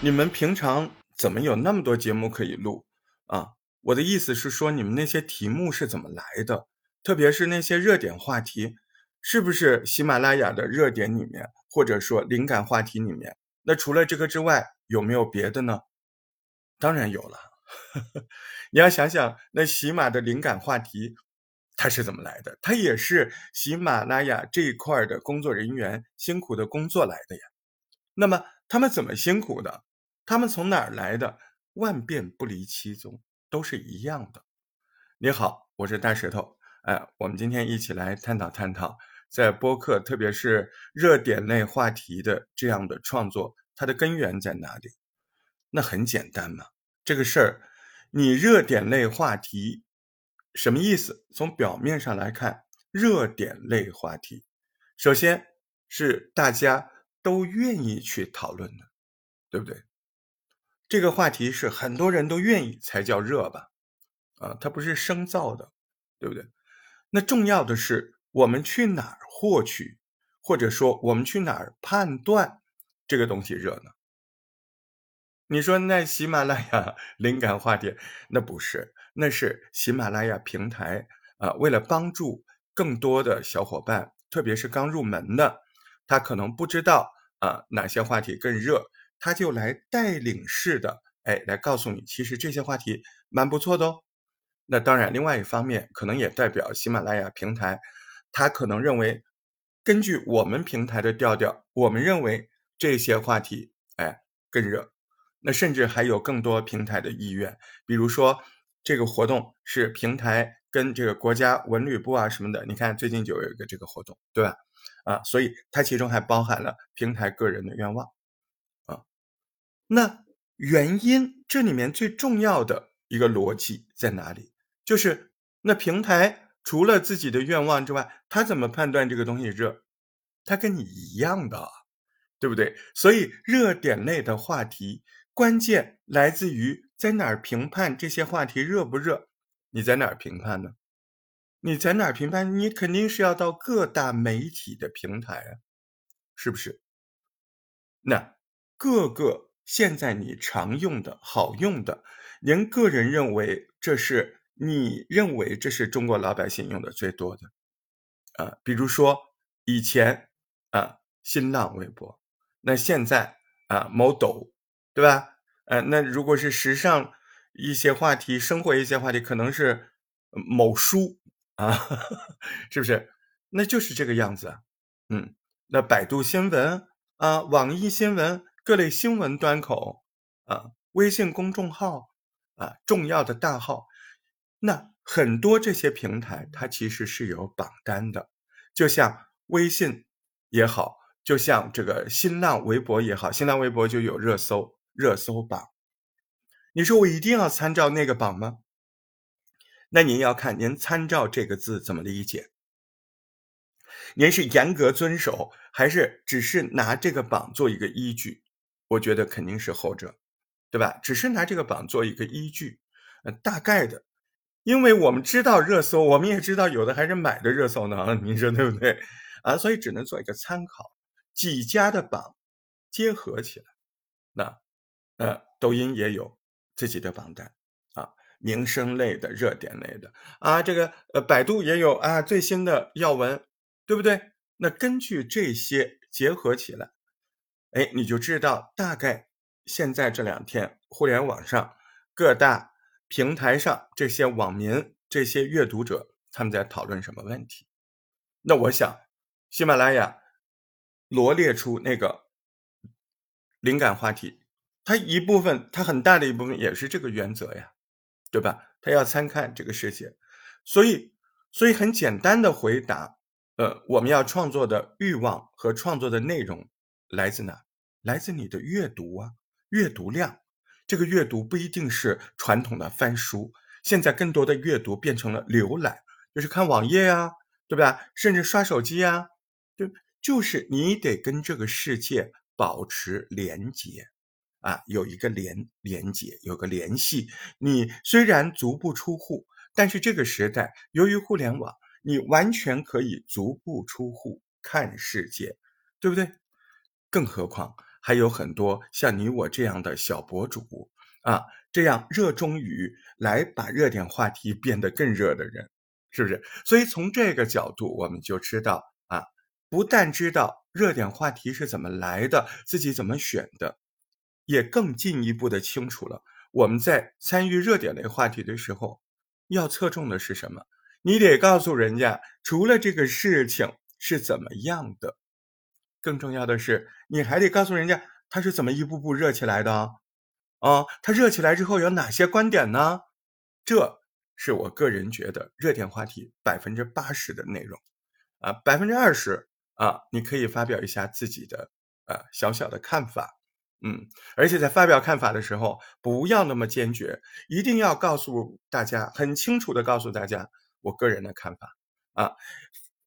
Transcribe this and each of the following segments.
你们平常怎么有那么多节目可以录啊？我的意思是说，你们那些题目是怎么来的？特别是那些热点话题，是不是喜马拉雅的热点里面，或者说灵感话题里面？那除了这个之外，有没有别的呢？当然有了。你要想想，那喜马的灵感话题，它是怎么来的？它也是喜马拉雅这一块的工作人员辛苦的工作来的呀。那么他们怎么辛苦的？他们从哪儿来的？万变不离其宗，都是一样的。你好，我是大石头。哎，我们今天一起来探讨探讨，在播客，特别是热点类话题的这样的创作，它的根源在哪里？那很简单嘛，这个事儿，你热点类话题什么意思？从表面上来看，热点类话题，首先是大家都愿意去讨论的，对不对？这个话题是很多人都愿意才叫热吧，啊，它不是生造的，对不对？那重要的是我们去哪儿获取，或者说我们去哪儿判断这个东西热呢？你说那喜马拉雅 灵感话题，那不是，那是喜马拉雅平台啊，为了帮助更多的小伙伴，特别是刚入门的，他可能不知道啊哪些话题更热。他就来带领式的，哎，来告诉你，其实这些话题蛮不错的哦。那当然，另外一方面，可能也代表喜马拉雅平台，他可能认为，根据我们平台的调调，我们认为这些话题，哎，更热。那甚至还有更多平台的意愿，比如说这个活动是平台跟这个国家文旅部啊什么的，你看最近就有一个这个活动，对吧？啊，所以它其中还包含了平台个人的愿望啊。那原因这里面最重要的一个逻辑在哪里？就是那平台除了自己的愿望之外，他怎么判断这个东西热？他跟你一样的，对不对？所以热点类的话题，关键来自于在哪儿评判这些话题热不热？你在哪儿评判呢？你在哪儿评判？你肯定是要到各大媒体的平台啊，是不是？那各个。现在你常用的好用的，您个人认为这是你认为这是中国老百姓用的最多的，啊，比如说以前啊新浪微博，那现在啊某抖，对吧？呃，那如果是时尚一些话题、生活一些话题，可能是某书啊，是不是？那就是这个样子，嗯，那百度新闻啊，网易新闻。各类新闻端口啊，微信公众号啊，重要的大号，那很多这些平台它其实是有榜单的，就像微信也好，就像这个新浪微博也好，新浪微博就有热搜热搜榜。你说我一定要参照那个榜吗？那您要看您参照这个字怎么理解。您是严格遵守，还是只是拿这个榜做一个依据？我觉得肯定是后者，对吧？只是拿这个榜做一个依据，呃，大概的，因为我们知道热搜，我们也知道有的还是买的热搜呢，您说对不对？啊，所以只能做一个参考，几家的榜结合起来，那呃，抖音也有自己的榜单啊，民生类的、热点类的啊，这个呃，百度也有啊，最新的要闻，对不对？那根据这些结合起来。哎，你就知道大概现在这两天互联网上各大平台上这些网民、这些阅读者他们在讨论什么问题。那我想，喜马拉雅罗列出那个灵感话题，它一部分，它很大的一部分也是这个原则呀，对吧？它要参看这个世界，所以，所以很简单的回答，呃，我们要创作的欲望和创作的内容来自哪？来自你的阅读啊，阅读量，这个阅读不一定是传统的翻书，现在更多的阅读变成了浏览，就是看网页呀，对吧？甚至刷手机呀，就就是你得跟这个世界保持连接啊，有一个连连接，有个联系。你虽然足不出户，但是这个时代由于互联网，你完全可以足不出户看世界，对不对？更何况还有很多像你我这样的小博主啊，这样热衷于来把热点话题变得更热的人，是不是？所以从这个角度，我们就知道啊，不但知道热点话题是怎么来的，自己怎么选的，也更进一步的清楚了。我们在参与热点类话题的时候，要侧重的是什么？你得告诉人家，除了这个事情是怎么样的，更重要的是，你还得告诉人家他是怎么一步步热起来的啊！他热起来之后有哪些观点呢？这是我个人觉得热点话题百分之八十的内容啊，百分之二十啊，你可以发表一下自己的呃小小的看法。嗯，而且在发表看法的时候，不要那么坚决，一定要告诉大家，很清楚的告诉大家我个人的看法。啊，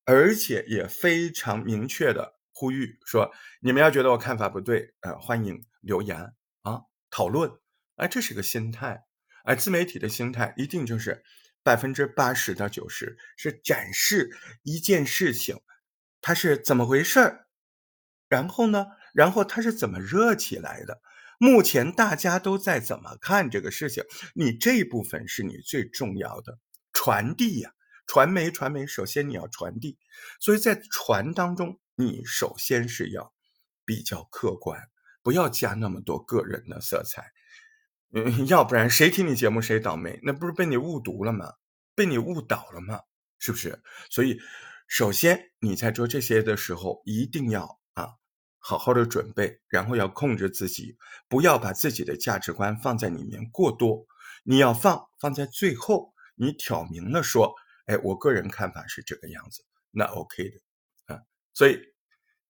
而且也非常明确的呼吁说，你们要觉得我看法不对，呃，欢迎留言啊，讨论，哎，这是个心态，哎，自媒体的心态一定就是百分之八十到九十是展示一件事情，它是怎么回事儿，然后呢？然后它是怎么热起来的？目前大家都在怎么看这个事情？你这部分是你最重要的传递呀，传媒传媒，首先你要传递，所以在传当中，你首先是要比较客观，不要加那么多个人的色彩，嗯，要不然谁听你节目谁倒霉，那不是被你误读了吗？被你误导了吗？是不是？所以，首先你在做这些的时候，一定要。好好的准备，然后要控制自己，不要把自己的价值观放在里面过多。你要放放在最后，你挑明了说，哎，我个人看法是这个样子，那 OK 的啊。所以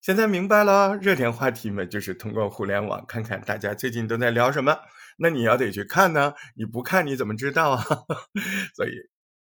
现在明白了，热点话题嘛，就是通过互联网看看大家最近都在聊什么。那你要得去看呢，你不看你怎么知道啊？所以。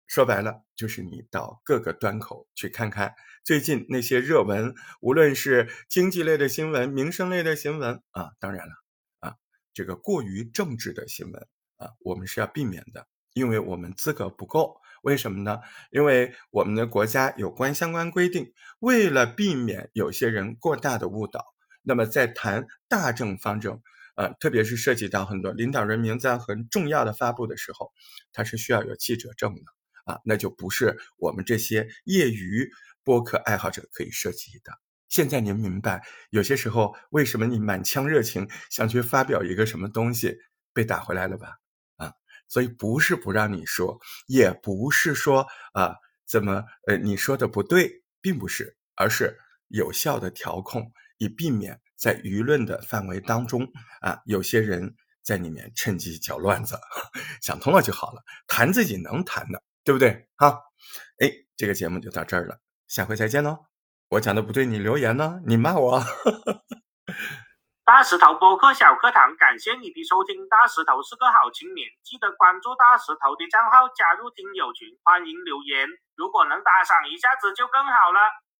说白了，就是你到各个端口去看看最近那些热文，无论是经济类的新闻、民生类的新闻啊，当然了啊，这个过于政治的新闻啊，我们是要避免的，因为我们资格不够。为什么呢？因为我们的国家有关相关规定，为了避免有些人过大的误导，那么在谈大政方针，呃，特别是涉及到很多领导人名字很重要的发布的时候，它是需要有记者证的。啊，那就不是我们这些业余播客爱好者可以涉及的。现在您明白，有些时候为什么你满腔热情想去发表一个什么东西被打回来了吧？啊，所以不是不让你说，也不是说啊怎么呃你说的不对，并不是，而是有效的调控，以避免在舆论的范围当中啊有些人在里面趁机搅乱子。想通了就好了，谈自己能谈的。对不对？好，哎，这个节目就到这儿了，下回再见喽。我讲的不对，你留言呢，你骂我。大石头播客小课堂，感谢你的收听。大石头是个好青年，记得关注大石头的账号，加入听友群，欢迎留言。如果能打赏一下子就更好了。